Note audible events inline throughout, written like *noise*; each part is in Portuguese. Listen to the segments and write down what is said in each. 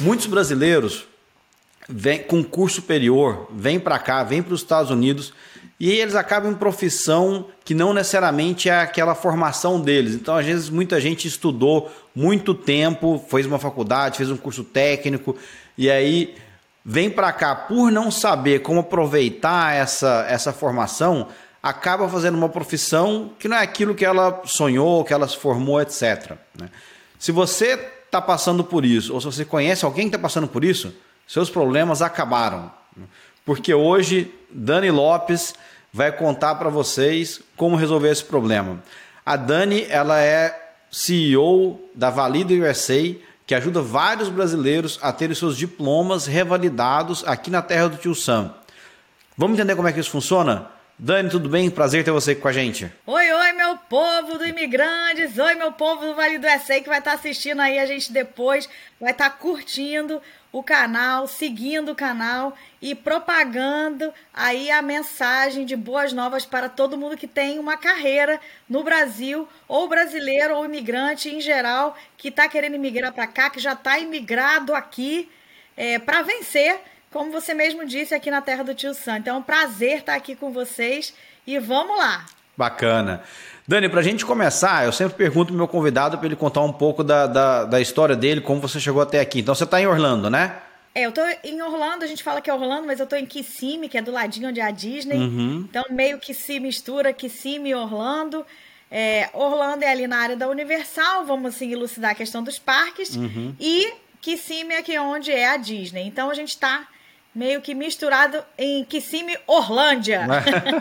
Muitos brasileiros vêm com curso superior, vêm para cá, vêm para os Estados Unidos e eles acabam em profissão que não necessariamente é aquela formação deles. Então, às vezes, muita gente estudou muito tempo, fez uma faculdade, fez um curso técnico e aí vem para cá por não saber como aproveitar essa, essa formação, acaba fazendo uma profissão que não é aquilo que ela sonhou, que ela se formou, etc. Né? Se você está passando por isso, ou se você conhece alguém que está passando por isso, seus problemas acabaram. Porque hoje Dani Lopes vai contar para vocês como resolver esse problema. A Dani, ela é CEO da Valida USA, que ajuda vários brasileiros a terem seus diplomas revalidados aqui na terra do Tio Sam. Vamos entender como é que isso funciona? Dani, tudo bem? Prazer ter você aqui com a gente. Oi, oi, meu povo do Imigrantes. Oi, meu povo do Vale do SA que vai estar assistindo aí a gente depois, vai estar curtindo o canal, seguindo o canal e propagando aí a mensagem de boas novas para todo mundo que tem uma carreira no Brasil, ou brasileiro ou imigrante em geral, que está querendo imigrar para cá, que já está imigrado aqui é, para vencer, como você mesmo disse aqui na terra do Tio Sam. Então é um prazer estar aqui com vocês e vamos lá! Bacana. Dani, para a gente começar, eu sempre pergunto pro meu convidado para ele contar um pouco da, da, da, história dele, como você chegou até aqui. Então você está em Orlando, né? É, eu tô em Orlando, a gente fala que é Orlando, mas eu tô em Kissimmee, que é do ladinho onde é a Disney. Uhum. Então meio que se mistura Kissimmee e Orlando. É, Orlando é ali na área da Universal, vamos assim elucidar a questão dos parques. Uhum. E Kissimmee é aqui onde é a Disney. Então a gente está meio que misturado em Kissimmee, Orlândia.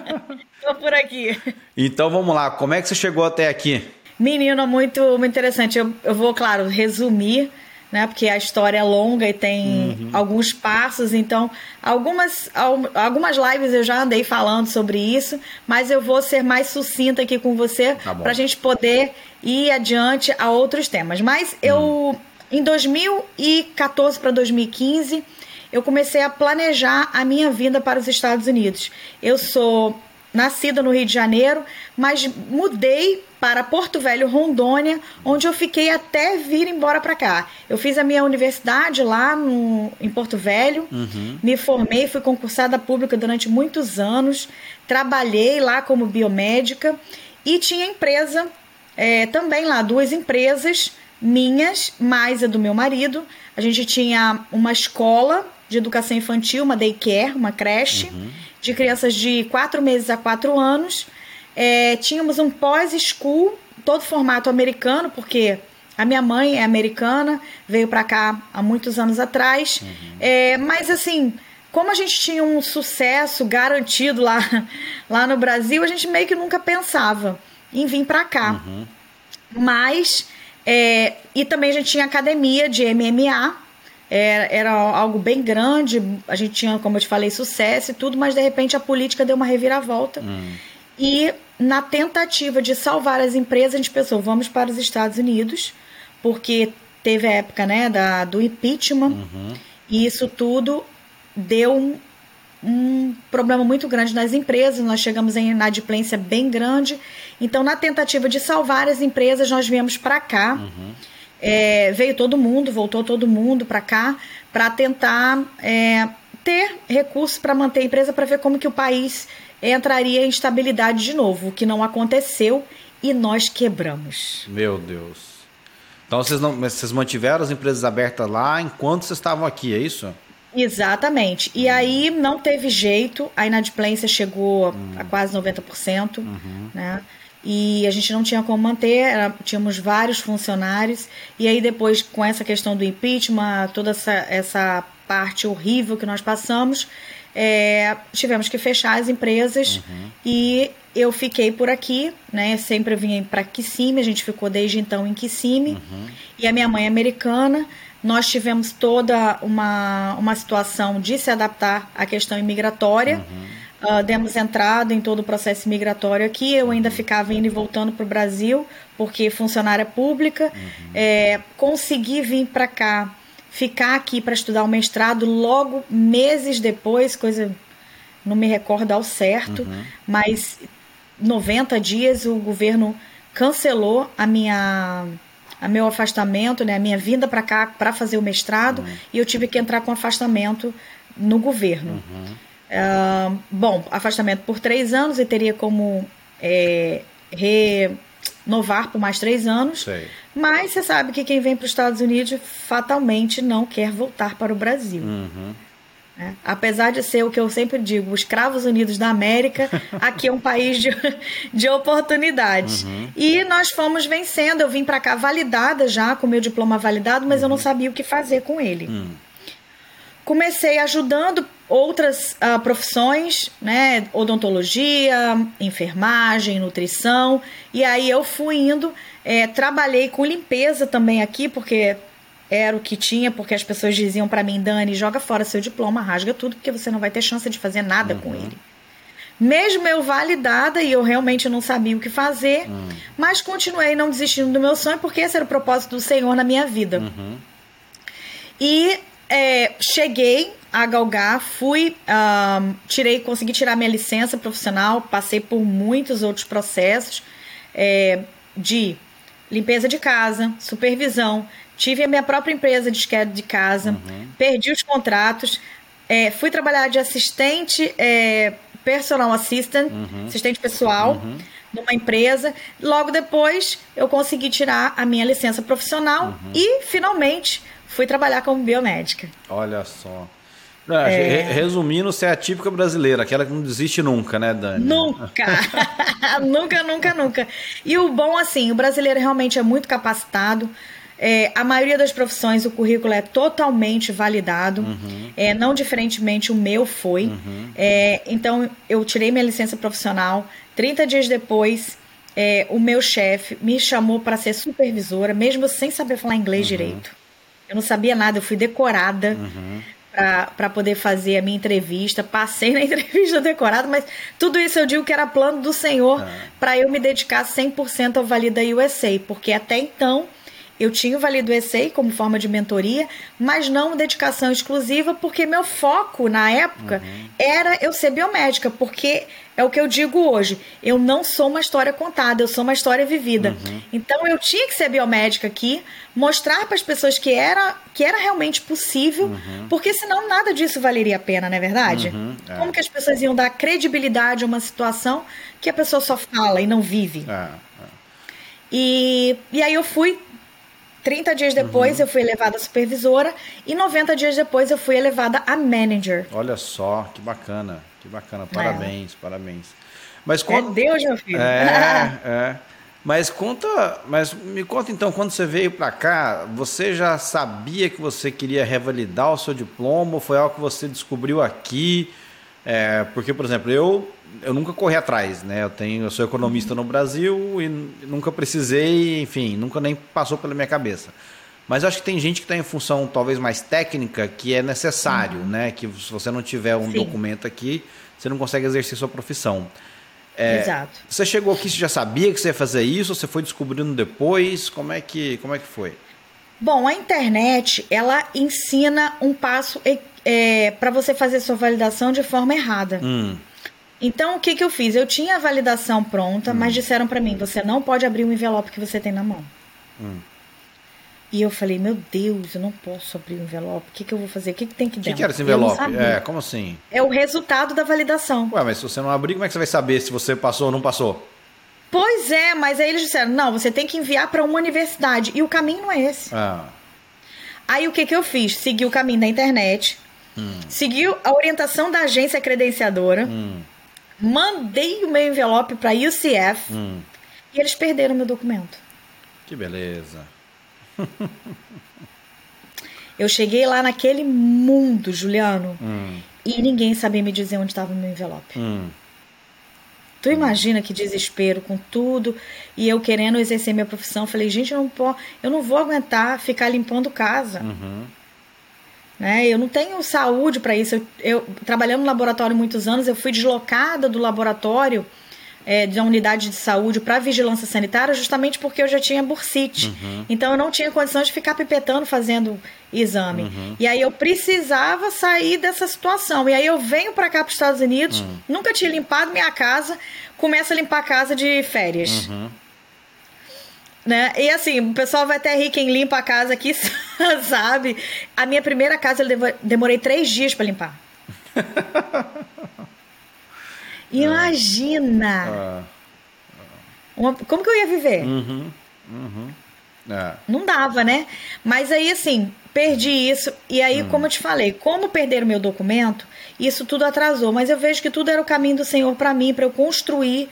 *laughs* Tô por aqui. Então vamos lá, como é que você chegou até aqui? Menino, muito, muito interessante. Eu, eu vou, claro, resumir, né? Porque a história é longa e tem uhum. alguns passos. Então, algumas, algumas lives eu já andei falando sobre isso, mas eu vou ser mais sucinta aqui com você tá para a gente poder ir adiante a outros temas. Mas eu, uhum. em 2014 para 2015 eu comecei a planejar a minha vinda para os Estados Unidos. Eu sou nascida no Rio de Janeiro, mas mudei para Porto Velho, Rondônia, onde eu fiquei até vir embora para cá. Eu fiz a minha universidade lá no, em Porto Velho, uhum. me formei, fui concursada pública durante muitos anos, trabalhei lá como biomédica e tinha empresa é, também lá, duas empresas minhas, mais a do meu marido. A gente tinha uma escola de educação infantil, uma daycare, uma creche, uhum. de crianças de 4 meses a 4 anos. É, tínhamos um pós-school, todo formato americano, porque a minha mãe é americana, veio para cá há muitos anos atrás. Uhum. É, mas assim, como a gente tinha um sucesso garantido lá, *laughs* lá no Brasil, a gente meio que nunca pensava em vir para cá. Uhum. Mas, é, e também a gente tinha academia de MMA, era, era algo bem grande, a gente tinha, como eu te falei, sucesso e tudo, mas de repente a política deu uma reviravolta. Hum. E na tentativa de salvar as empresas, a gente pensou, vamos para os Estados Unidos, porque teve a época né, da, do impeachment, uhum. e isso tudo deu um, um problema muito grande nas empresas, nós chegamos em inadimplência bem grande. Então, na tentativa de salvar as empresas, nós viemos para cá. Uhum é, veio todo mundo, voltou todo mundo para cá para tentar é, ter recursos para manter a empresa para ver como que o país entraria em estabilidade de novo, o que não aconteceu e nós quebramos. Meu Deus. Então vocês, não, vocês mantiveram as empresas abertas lá enquanto vocês estavam aqui, é isso? Exatamente. E aí não teve jeito, a inadimplência chegou hum. a quase 90%, uhum. né? E a gente não tinha como manter, tínhamos vários funcionários, e aí depois com essa questão do impeachment, toda essa, essa parte horrível que nós passamos, é, tivemos que fechar as empresas uhum. e eu fiquei por aqui, né? Sempre vim para Kissimmee, a gente ficou desde então em Kissimmee, uhum. e a minha mãe é americana. Nós tivemos toda uma, uma situação de se adaptar à questão imigratória. Uhum Uh, demos entrada em todo o processo migratório aqui. Eu ainda ficava indo e voltando para o Brasil, porque funcionária pública. Uhum. É, consegui vir para cá, ficar aqui para estudar o mestrado logo meses depois, coisa não me recordo ao certo, uhum. mas 90 dias o governo cancelou a minha a meu afastamento, né, a minha vinda para cá para fazer o mestrado, uhum. e eu tive que entrar com afastamento no governo. Uhum. Uh, bom, afastamento por três anos e teria como é, renovar por mais três anos. Sei. Mas você sabe que quem vem para os Estados Unidos fatalmente não quer voltar para o Brasil. Uhum. É. Apesar de ser o que eu sempre digo, os Cravos Unidos da América, *laughs* aqui é um país de, de oportunidades. Uhum. E nós fomos vencendo. Eu vim para cá validada já, com meu diploma validado, mas uhum. eu não uhum. sabia o que fazer com ele. Uhum. Comecei ajudando outras uh, profissões, né? Odontologia, enfermagem, nutrição. E aí eu fui indo, é, trabalhei com limpeza também aqui, porque era o que tinha, porque as pessoas diziam para mim, Dani, joga fora seu diploma, rasga tudo, porque você não vai ter chance de fazer nada uhum. com ele. Mesmo eu validada e eu realmente não sabia o que fazer, uhum. mas continuei não desistindo do meu sonho, porque esse era o propósito do Senhor na minha vida. Uhum. E é, cheguei a galgar, fui, um, tirei, consegui tirar minha licença profissional, passei por muitos outros processos é, de limpeza de casa, supervisão, Tive a minha própria empresa de esquerda de casa, uhum. perdi os contratos, é, fui trabalhar de assistente, é, personal assistant, uhum. assistente pessoal, uhum. Numa empresa. Logo depois, eu consegui tirar a minha licença profissional uhum. e, finalmente, fui trabalhar como biomédica. Olha só. É. Resumindo, você é a típica brasileira, aquela que não desiste nunca, né, Dani? Nunca! *laughs* *laughs* nunca, nunca, nunca. E o bom, assim, o brasileiro realmente é muito capacitado. É, a maioria das profissões o currículo é totalmente validado, uhum. é, não diferentemente o meu foi. Uhum. É, então eu tirei minha licença profissional. 30 dias depois, é, o meu chefe me chamou para ser supervisora, mesmo sem saber falar inglês uhum. direito. Eu não sabia nada, eu fui decorada uhum. para poder fazer a minha entrevista. Passei na *laughs* entrevista decorada, mas tudo isso eu digo que era plano do Senhor é. para eu me dedicar 100% ao Valida USA, porque até então eu tinha o Valido ESEI como forma de mentoria, mas não dedicação exclusiva, porque meu foco na época uhum. era eu ser biomédica, porque é o que eu digo hoje. Eu não sou uma história contada, eu sou uma história vivida. Uhum. Então eu tinha que ser biomédica aqui, mostrar para as pessoas que era, que era realmente possível, uhum. porque senão nada disso valeria a pena, não é verdade? Uhum. É. Como que as pessoas iam dar credibilidade a uma situação que a pessoa só fala e não vive? É. É. E, e aí eu fui 30 dias depois uhum. eu fui elevada a supervisora e 90 dias depois eu fui elevada a manager. Olha só, que bacana, que bacana. Parabéns, é. parabéns. Mas quando... É Deus, meu filho. É, *laughs* é. Mas conta, mas me conta então, quando você veio para cá, você já sabia que você queria revalidar o seu diploma? Ou foi algo que você descobriu aqui? É, porque, por exemplo, eu eu nunca corri atrás, né? Eu tenho, eu sou economista no Brasil e nunca precisei, enfim, nunca nem passou pela minha cabeça. Mas acho que tem gente que está em função talvez mais técnica que é necessário, uhum. né? Que se você não tiver um Sim. documento aqui, você não consegue exercer sua profissão. É, Exato. Você chegou aqui, você já sabia que você ia fazer isso? Você foi descobrindo depois? Como é que, como é que foi? Bom, a internet ela ensina um passo é, para você fazer sua validação de forma errada. Hum. Então, o que, que eu fiz? Eu tinha a validação pronta, hum. mas disseram para mim: você não pode abrir o envelope que você tem na mão. Hum. E eu falei: meu Deus, eu não posso abrir o envelope. O que, que eu vou fazer? O que, que tem que dar? O que, que era esse envelope? É, como assim? É o resultado da validação. Ué, mas se você não abrir, como é que você vai saber se você passou ou não passou? Pois é, mas aí eles disseram: não, você tem que enviar para uma universidade. E o caminho não é esse. Ah. Aí o que, que eu fiz? Segui o caminho da internet, hum. segui a orientação da agência credenciadora. Hum mandei o meu envelope para UCF hum. e eles perderam meu documento. Que beleza. *laughs* Eu cheguei lá naquele mundo, Juliano, hum. e ninguém sabia me dizer onde estava o meu envelope. Hum. Tu imagina que desespero com tudo e eu querendo exercer minha profissão. Falei, gente, eu não, posso, eu não vou aguentar ficar limpando casa. Uhum. Né? Eu não tenho saúde para isso. Eu, eu trabalhando no laboratório muitos anos, eu fui deslocada do laboratório é, de uma unidade de saúde para vigilância sanitária justamente porque eu já tinha bursite. Uhum. Então eu não tinha condições de ficar pipetando fazendo exame. Uhum. E aí eu precisava sair dessa situação. E aí eu venho para cá para os Estados Unidos, uhum. nunca tinha limpado minha casa, começo a limpar a casa de férias. Uhum. Né? E assim, o pessoal vai até rir quem limpa a casa aqui, *laughs* sabe? A minha primeira casa eu demorei três dias para limpar. *laughs* Imagina! Ah. Uma, como que eu ia viver? Uhum, uhum. É. Não dava, né? Mas aí, assim, perdi isso. E aí, hum. como eu te falei, como perder o meu documento, isso tudo atrasou. Mas eu vejo que tudo era o caminho do Senhor para mim, para eu construir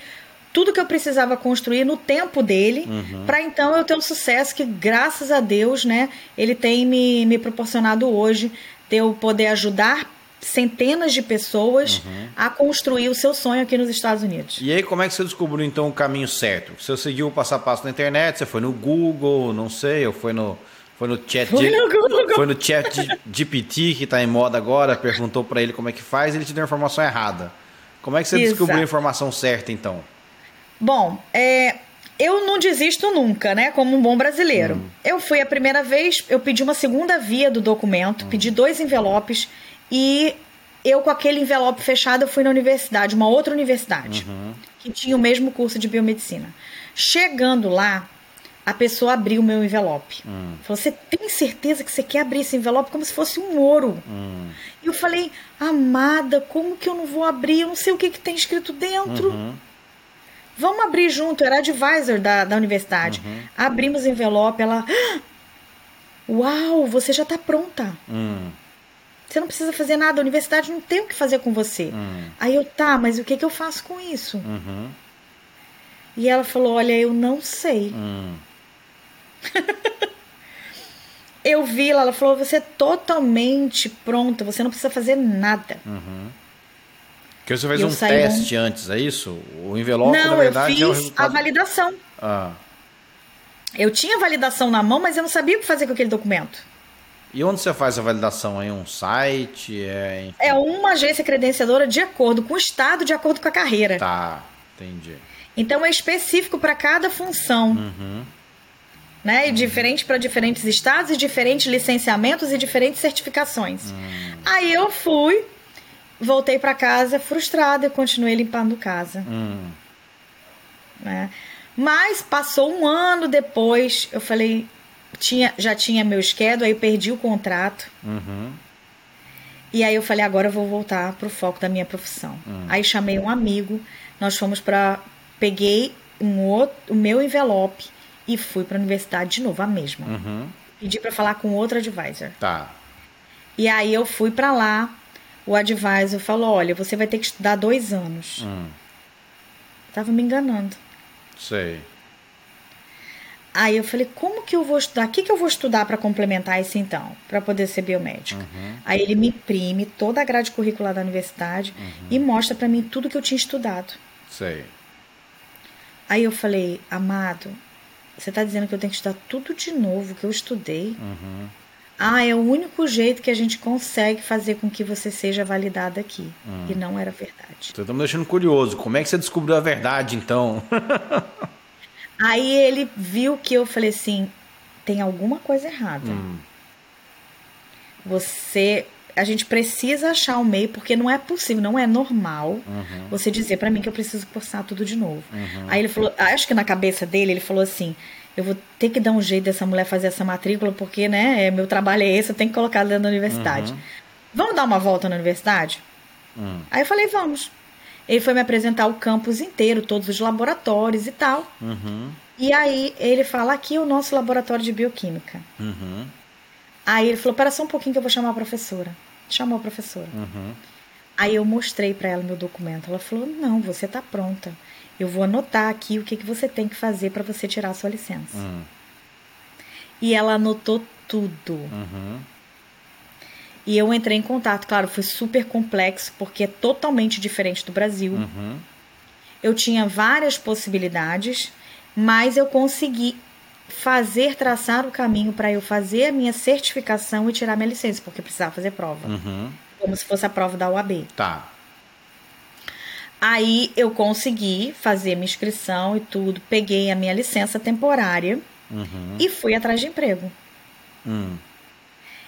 tudo que eu precisava construir no tempo dele, uhum. para então eu ter o sucesso que, graças a Deus, né, ele tem me, me proporcionado hoje, de eu poder ajudar centenas de pessoas uhum. a construir o seu sonho aqui nos Estados Unidos. E aí, como é que você descobriu então o caminho certo? Você seguiu o passo a passo na internet, você foi no Google, não sei, ou foi no foi no chat foi no, Google. foi no chat GPT que está em moda agora, perguntou para ele como é que faz, ele te deu a informação errada. Como é que você Exato. descobriu a informação certa então? Bom, é, eu não desisto nunca, né? Como um bom brasileiro. Hum. Eu fui a primeira vez, eu pedi uma segunda via do documento, hum. pedi dois envelopes e eu, com aquele envelope fechado, eu fui na universidade, uma outra universidade, uhum. que tinha o mesmo curso de biomedicina. Chegando lá, a pessoa abriu o meu envelope. Hum. Falou: Você tem certeza que você quer abrir esse envelope como se fosse um ouro? Hum. E eu falei: Amada, como que eu não vou abrir? Eu não sei o que, que tem escrito dentro. Uhum. Vamos abrir junto. Era advisor da, da universidade. Uhum. Abrimos o envelope. Ela: ah, Uau, você já está pronta. Hum. Você não precisa fazer nada, a universidade não tem o que fazer com você. Hum. Aí eu, tá, mas o que, que eu faço com isso? Uhum. E ela falou: Olha, eu não sei. Hum. *laughs* eu vi lá, ela falou: Você é totalmente pronta, você não precisa fazer nada. Uhum. Que você fez um teste um... antes, é isso? O envelope, não, na verdade, eu fiz é o resultado... a validação. Ah. Eu tinha validação na mão, mas eu não sabia o que fazer com aquele documento. E onde você faz a validação? Em um site? É, é uma agência credenciadora de acordo com o estado, de acordo com a carreira. Tá, entendi. Então é específico para cada função. Uhum. Né? E uhum. diferente para diferentes estados, e diferentes licenciamentos e diferentes certificações. Uhum. Aí eu fui, voltei para casa frustrada e continuei limpando casa. Uhum. Né? Mas passou um ano depois, eu falei, tinha, já tinha meu schedule, aí perdi o contrato. Uhum. E aí eu falei, agora eu vou voltar pro foco da minha profissão. Uhum. Aí chamei um amigo, nós fomos para peguei um outro, o meu envelope e fui para a universidade de novo, a mesma. Uhum. Pedi para falar com outro advisor. Tá. E aí eu fui para lá, o advisor falou, olha, você vai ter que estudar dois anos. Uhum. Tava me enganando. Sei. Aí eu falei, como que eu vou estudar? O que, que eu vou estudar para complementar isso então? Para poder ser biomédica. Uhum. Aí ele me imprime toda a grade curricular da universidade uhum. e mostra para mim tudo que eu tinha estudado. Sei. Aí eu falei, amado, você está dizendo que eu tenho que estudar tudo de novo que eu estudei? Uhum. Ah, é o único jeito que a gente consegue fazer com que você seja validada aqui. Uhum. E não era verdade. Você está me deixando curioso. Como é que você descobriu a verdade, então? *laughs* Aí ele viu que eu falei assim: tem alguma coisa errada. Hum. Você. A gente precisa achar um meio, porque não é possível, não é normal uhum. você dizer para mim que eu preciso cursar tudo de novo. Uhum. Aí ele falou, acho que na cabeça dele, ele falou assim: eu vou ter que dar um jeito dessa mulher fazer essa matrícula, porque, né, é, meu trabalho é esse, eu tenho que colocar dentro da universidade. Uhum. Vamos dar uma volta na universidade? Hum. Aí eu falei, vamos. Ele foi me apresentar o campus inteiro, todos os laboratórios e tal. Uhum. E aí ele fala: aqui é o nosso laboratório de bioquímica. Uhum. Aí ele falou: pera só um pouquinho que eu vou chamar a professora. Chamou a professora. Uhum. Aí eu mostrei para ela meu documento. Ela falou: não, você está pronta. Eu vou anotar aqui o que, que você tem que fazer para você tirar a sua licença. Uhum. E ela anotou tudo. Uhum. E eu entrei em contato. Claro, foi super complexo, porque é totalmente diferente do Brasil. Uhum. Eu tinha várias possibilidades, mas eu consegui fazer, traçar o caminho para eu fazer a minha certificação e tirar minha licença, porque precisava fazer prova. Uhum. Como se fosse a prova da UAB. Tá. Aí eu consegui fazer minha inscrição e tudo, peguei a minha licença temporária uhum. e fui atrás de emprego. Uhum.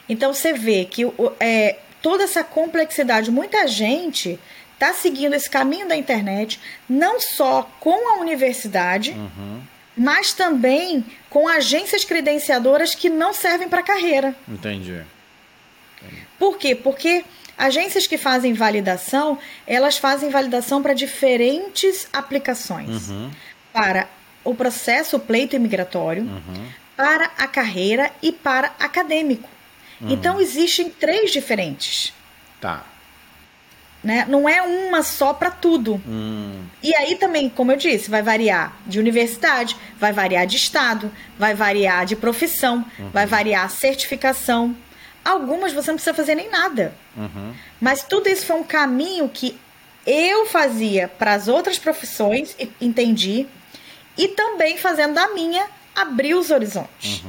Então você vê que é, toda essa complexidade, muita gente está seguindo esse caminho da internet, não só com a universidade, uhum. mas também com agências credenciadoras que não servem para carreira. Entendi. Por quê? Porque agências que fazem validação, elas fazem validação para diferentes aplicações. Uhum. Para o processo pleito imigratório, Uhum. para a carreira e para acadêmico. Uhum. Então existem três diferentes. Tá. Né? Não é uma só para tudo. Hum, E aí também, como eu disse, vai variar de universidade, vai variar de estado, vai variar de profissão, vai variar certificação. Algumas você não precisa fazer nem nada. uhum. Mas tudo isso foi um caminho que eu fazia para as outras profissões, entendi, e também fazendo da minha abrir os horizontes,